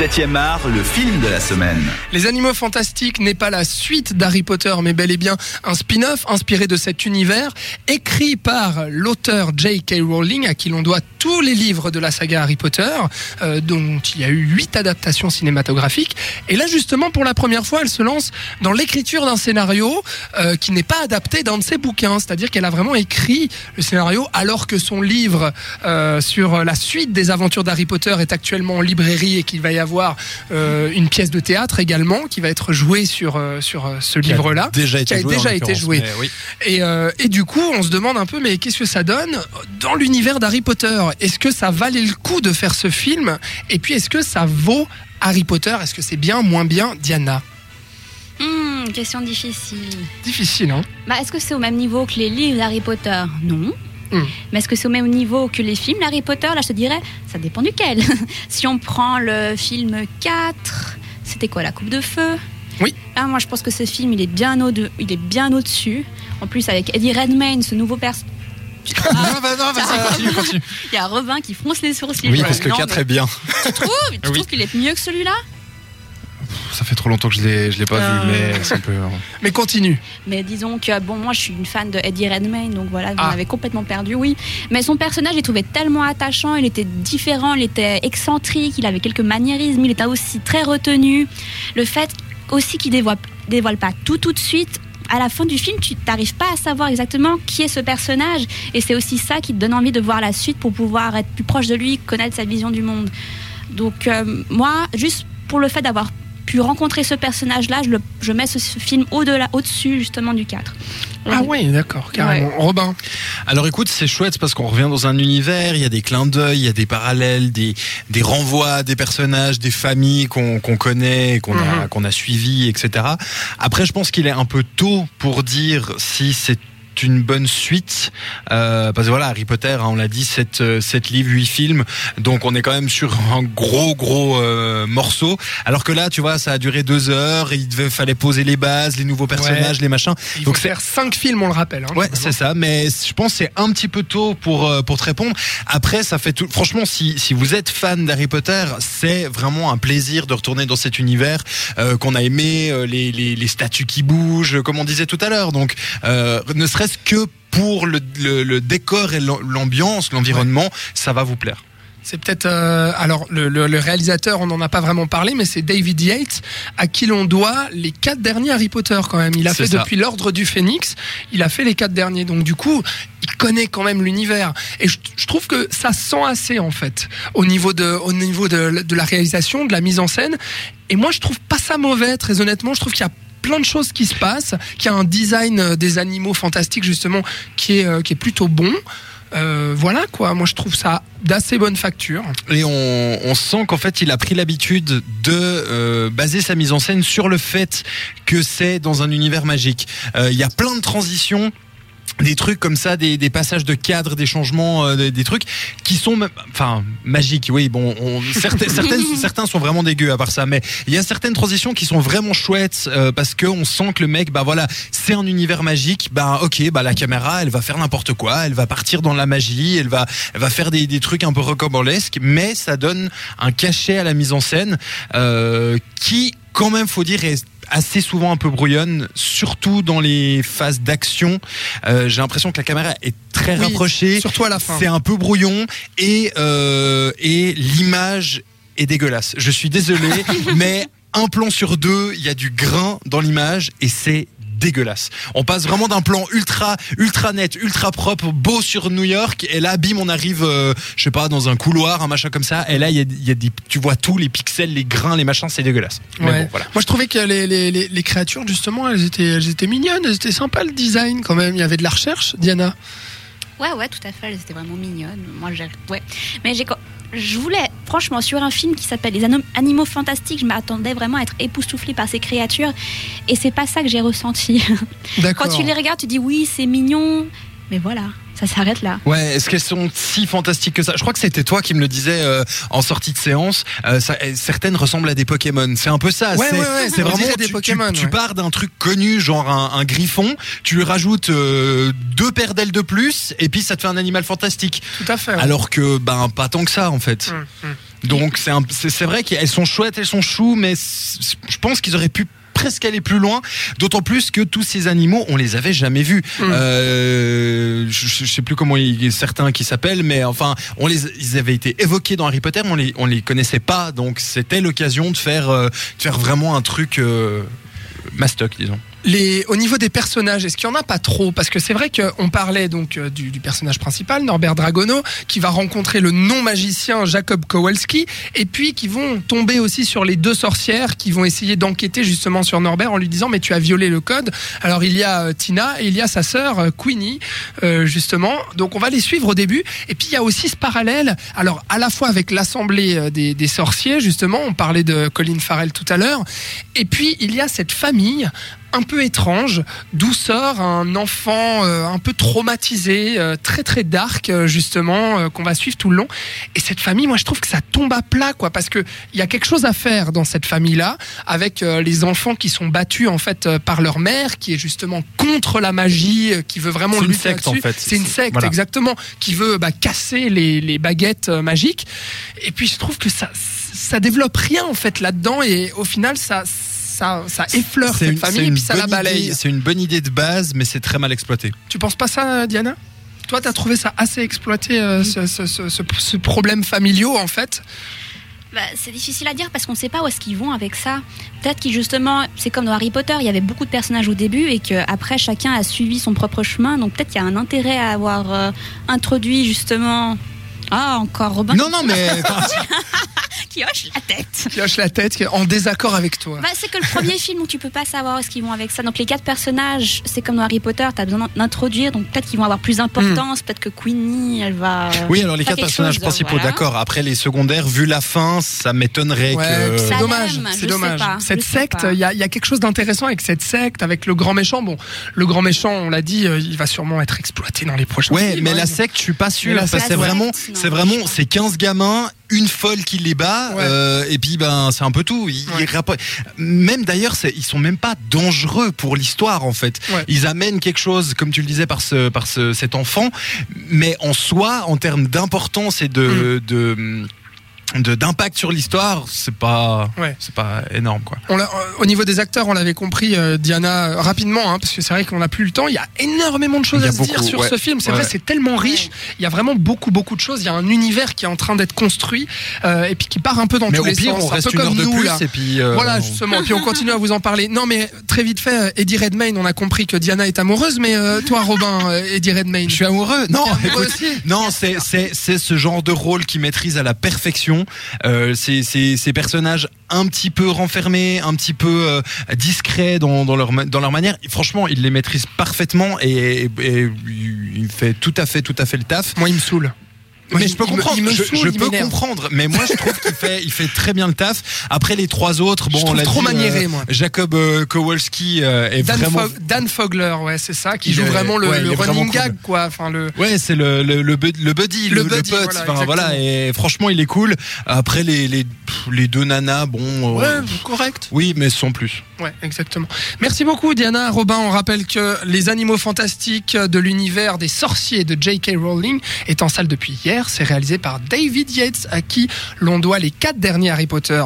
7e art, le film de la semaine. Les Animaux Fantastiques n'est pas la suite d'Harry Potter, mais bel et bien un spin-off inspiré de cet univers, écrit par l'auteur J.K. Rowling, à qui l'on doit tous les livres de la saga Harry Potter, euh, dont il y a eu huit adaptations cinématographiques. Et là, justement, pour la première fois, elle se lance dans l'écriture d'un scénario euh, qui n'est pas adapté d'un de ses bouquins. C'est-à-dire qu'elle a vraiment écrit le scénario alors que son livre euh, sur la suite des aventures d'Harry Potter est actuellement en librairie et qu'il va y avoir euh, une pièce de théâtre également qui va être jouée sur, euh, sur euh, ce livre-là. Déjà qui a été joué. déjà en été l'occurrence, joué. mais oui. Et, euh, et du coup, on se demande un peu, mais qu'est-ce que ça donne dans l'univers d'Harry Potter? Est-ce que ça valait le coup de faire ce film? Et puis, est-ce que ça vaut Harry Potter? Est-ce que c'est bien, moins bien, Diana? Hmm, question difficile. Difficile, hein Bah, est-ce que c'est au même niveau que les livres d'Harry Potter? Non. Hmm. Mais est-ce que c'est au même niveau que les films d'Harry Potter Là, je te dirais, ça dépend duquel. si on prend le film 4, c'était quoi, La Coupe de Feu? Oui. Là, moi, je pense que ce film, il est bien au il est bien au-dessus. En plus, avec Eddie Redmayne, ce nouveau personnage. Non, bah non, vas-y, continue, continue. Il y a Robin qui fronce les sourcils. Oui, parce que Non, 4 mais est bien. Tu trouves, tu Oui. trouves qu'il est mieux que celui-là? Ça fait trop longtemps que je l'ai, je l'ai pas Euh. vu, mais c'est un peu. Mais continue. Mais disons que, bon, moi, je suis une fan de Eddie Redmayne, donc voilà, vous Ah. m'avez complètement perdu, oui. Mais son personnage, il trouvait tellement attachant, il était différent, il était excentrique, il avait quelques maniérismes, il était aussi très retenu. Le fait aussi qu'il dévoile, dévoile pas tout tout de suite, à la fin du film, tu n'arrives pas à savoir exactement qui est ce personnage. Et c'est aussi ça qui te donne envie de voir la suite pour pouvoir être plus proche de lui, connaître sa vision du monde. Donc, euh, moi, juste pour le fait d'avoir pu rencontrer ce personnage-là, je, le- je mets ce, ce film au-delà, au-dessus justement du 4. Ah oui, d'accord, carrément. Robin Alors écoute, c'est chouette parce qu'on revient dans un univers, il y a des clins d'œil, il y a des parallèles, des, des renvois des personnages, des familles qu'on qu'on connaît, qu'on a, Mhm. qu'on a suivies, etc. Après, je pense qu'il est un peu tôt pour dire si c'est une bonne suite euh, parce que voilà Harry Potter hein, on l'a dit 7, 7 livres 8 films donc on est quand même sur un gros gros euh, morceau alors que là tu vois ça a duré deux heures et il devait, fallait poser les bases les nouveaux personnages les machins Il Donc faire cinq films, on le rappelle. hein, Ouais, c'est ça. Mais je pense c'est un petit peu tôt pour euh, pour te répondre. Après, ça fait tout. Franchement, si si vous êtes fan d'Harry Potter, c'est vraiment un plaisir de retourner dans cet univers euh, qu'on a aimé, euh, les, les les statues qui bougent, comme on disait tout à l'heure. Donc, euh, ne serait-ce que pour le, le, le décor et l'am- l'ambiance, l'environnement, ça va vous plaire? C'est peut-être euh, alors le, le- le réalisateur, on n'en a pas vraiment parlé, mais c'est David Yates à qui l'on doit les quatre derniers Harry Potter quand même. Il a fait ça. depuis l'Ordre du Phénix, il a fait les quatre derniers, donc du coup il connaît quand même l'univers. Et je, je trouve que ça sent assez en fait au niveau de au niveau de, de la réalisation, de la mise en scène. Et moi je trouve pas ça mauvais, très honnêtement. Je trouve qu'il y a plein de choses qui se passent, qu'il y a un design euh, des animaux fantastiques justement qui est euh, qui est plutôt bon. Euh, voilà quoi, moi je trouve ça d'assez bonne facture. Et on, sent qu'en fait, il a pris l'habitude de baser sa mise en scène sur le fait que c'est dans un univers magique. Il y a plein de transitions. Des trucs comme ça, des, des passages de cadre, des changements, euh, des, des trucs qui sont, enfin, magiques. Oui, bon, on, certaines, certaines, certains sont vraiment dégueux à part ça, mais il y a certaines transitions qui sont vraiment chouettes euh, parce que on sent que le mec, bah voilà, c'est un univers magique. Bah ok, bah la caméra, elle va faire n'importe quoi, elle va partir dans la magie, elle va, elle va faire des, des trucs un peu rocambolesques, mais ça donne un cachet à la mise en scène euh, qui, quand même, faut dire, est assez souvent un peu brouillonne, surtout dans les phases d'action. Euh, J'ai l'impression que la caméra est très Oui, rapprochée. Surtout à la fin. C'est un peu brouillon et euh, et l'image est dégueulasse. Je suis désolé, mais un plan sur deux, il y a du grain dans l'image et c'est dégueulasse. On passe vraiment d'un plan ultra ultra net, ultra propre, beau sur New York et là bim on arrive euh, je sais pas dans un couloir, un machin comme ça et là il y a, il y a des tu vois tout les pixels, les grains, les machins, c'est dégueulasse. Mais Ouais. bon, voilà. Moi, je trouvais que les, les, les, les créatures, justement, elles étaient, elles étaient mignonnes, elles étaient sympas le design quand même. Il y avait de la recherche, Diana. Ouais, ouais, tout à fait. C'était vraiment mignonne. Moi, j'ai. Ouais. Mais j'ai. Je voulais, franchement, sur un film qui s'appelle Les Animaux Fantastiques, je m'attendais vraiment à être époustouflée par ces créatures. Et c'est pas ça que j'ai ressenti. Quand tu les regardes, tu dis oui, c'est mignon. Mais voilà, ça s'arrête là. Ouais, est-ce qu'elles sont si fantastiques que ça? Je crois que c'était toi qui me le disais euh, en sortie de séance. Euh, ça- certaines ressemblent à des Pokémon. C'est un peu ça. Ouais, c'est ouais, ouais, vraiment des tu, tu- Pokémon, Tu, ouais. pars d'un truc connu, genre un, un griffon. Tu lui rajoutes euh, deux paires d'ailes de plus, et puis ça te fait un animal fantastique. Tout à fait. ouais. Alors que ben pas tant que ça en fait. Hum, hum. Donc c'est vrai qu'elles sont chouettes, elles sont choux, mais je pense qu'ils auraient pu presque aller plus loin, d'autant plus que tous ces animaux, on les avait jamais vus. Mm. Euh, je, je sais plus comment il, certains qui s'appellent, mais enfin, on les, ils avaient été évoqués dans Harry Potter, mais on les, on les connaissait pas, donc c'était l'occasion de faire, euh, de faire vraiment un truc euh, mastoc, disons. Les, au niveau des personnages, est-ce qu'il y en a pas trop? Parce que c'est vrai qu'on parlait donc euh, du, du personnage principal, Norbert Dragono, qui va rencontrer le non-magicien Jacob Kowalski, et puis qui vont tomber aussi sur les deux sorcières qui vont essayer d'enquêter justement sur Norbert en lui disant mais tu as violé le code. Alors il y a euh, Tina et il y a sa sœur euh, Queenie, euh, justement. Donc on va les suivre au début. Et puis il y a aussi ce parallèle, alors à la fois avec l'assemblée des, des sorciers, justement, on parlait de Colin Farrell tout à l'heure, et puis il y a cette famille un peu étrange, d'où sort un enfant euh, un peu traumatisé, euh, très très dark euh, justement, euh, qu'on va suivre tout le long. Et cette famille, moi je trouve que ça tombe à plat, quoi, parce que il y a quelque chose à faire dans cette famille-là, avec euh, les enfants qui sont battus en fait euh, par leur mère, qui est justement contre la magie, euh, qui veut vraiment lutter secte, en fait. C'est une secte, Voilà. exactement, qui veut bah, casser les, les baguettes magiques. Et puis je trouve que ça, ça développe rien en fait là-dedans, et au final ça, ça, ça effleure cette une- famille c'est et une puis ça la bonne balaye. idée- C'est une bonne idée de base, mais c'est très mal exploité. Tu penses pas ça, Diana? Toi, t'as trouvé ça assez exploité, euh, ce, ce, ce, ce- ce problème familiaux, en fait? Bah, c'est difficile à dire parce qu'on ne sait pas où est-ce qu'ils vont avec ça. Peut-être qu'ils justement, c'est comme dans Harry Potter, il y avait beaucoup de personnages au début et qu'après chacun a suivi son propre chemin. Donc peut-être qu'il y a un intérêt à avoir euh, introduit justement. Ah, encore Robin Non, non, mais qui hoche la tête. Qui hoche la tête, qui est en désaccord avec toi. Bah, c'est que le premier film où tu peux pas savoir où est-ce qu'ils vont avec ça. Donc les quatre personnages, c'est comme dans Harry Potter, tu as besoin d'introduire. Donc peut-être qu'ils vont avoir plus d'importance. Peut-être que Queenie, elle va. euh, oui, alors les quatre personnages chose, principaux, voilà. d'accord. Après les secondaires, vu la fin, ça m'étonnerait Ouais, que. c'est dommage, c'est sais dommage. pas, cette secte, il y a, il y a quelque chose d'intéressant avec cette secte, avec le grand méchant. Bon, le grand méchant, on l'a dit, euh, il va sûrement être exploité dans les prochains Ouais, films. mais hein. la secte, je suis pas sûr. C'est ouais. vraiment, c'est vraiment, c'est 15 gamins, une folle qui les bat, Ouais. euh, et puis ben c'est un peu tout. Ils- Ouais. ils rappo- Même d'ailleurs, ils sont même pas dangereux pour l'histoire en fait. Ouais. Ils amènent quelque chose, comme tu le disais par ce, par ce, cet enfant, mais en soi, en termes d'importance et de, de de- d'impact sur l'histoire, c'est pas, Ouais. c'est pas énorme quoi. On l'a- euh, au niveau des acteurs, on l'avait compris, euh, Diana, euh, rapidement, hein, parce que c'est vrai qu'on n'a plus le temps. Il y a énormément de choses à se dire beaucoup, sur ouais. ce film. C'est Ouais. vrai, c'est tellement riche. Il y a vraiment beaucoup, beaucoup de choses. Il y a un univers qui est en train d'être construit euh, et puis qui part un peu dans Mais tous au les pire, sens. on un reste peu une heure comme de nous plus là. et puis. euh, Voilà, on- justement. Puis on continue à vous en parler. Non, mais très vite fait, euh, Eddie Redmayne, on a compris que Diana est amoureuse, mais euh, toi, Robin, Eddie Redmayne. Je suis amoureux. Non, écoute, aussi non, c'est c'est c'est ce genre de rôle qui maîtrise à la perfection. Euh, ces personnages un petit peu renfermés, un petit peu euh, discrets dans dans leur manière. Franchement, il les maîtrise parfaitement et, et- il fait tout à fait tout à fait le taf. Moi, il me saule. Mais je peux comprendre, me je, saoule, je il peux comprendre, mais moi je trouve qu'il fait, il fait très bien le taf. Après les trois autres, bon, Je on l'a trop dit, euh, maniéré, moi. Jacob euh, Kowalski euh, est Dan, vraiment. Fog- Dan Fogler, ouais, c'est ça, qui Il joue est- vraiment le, ouais, running cool. gag, quoi. Enfin, le. Ouais, c'est le, le, le, bud- le buddy, Le le, buddy, pote. voilà, Enfin, voilà, et franchement, il est cool. Après, les, les, les deux nanas, bon. euh, Ouais, correct. Oui, mais sans plus. Ouais, exactement. Merci beaucoup, Diana. Robin, on rappelle que Les Animaux Fantastiques de l'univers des sorciers de J.K. Rowling est en salle depuis hier. C'est réalisé par David Yates, à qui l'on doit les quatre derniers Harry Potter.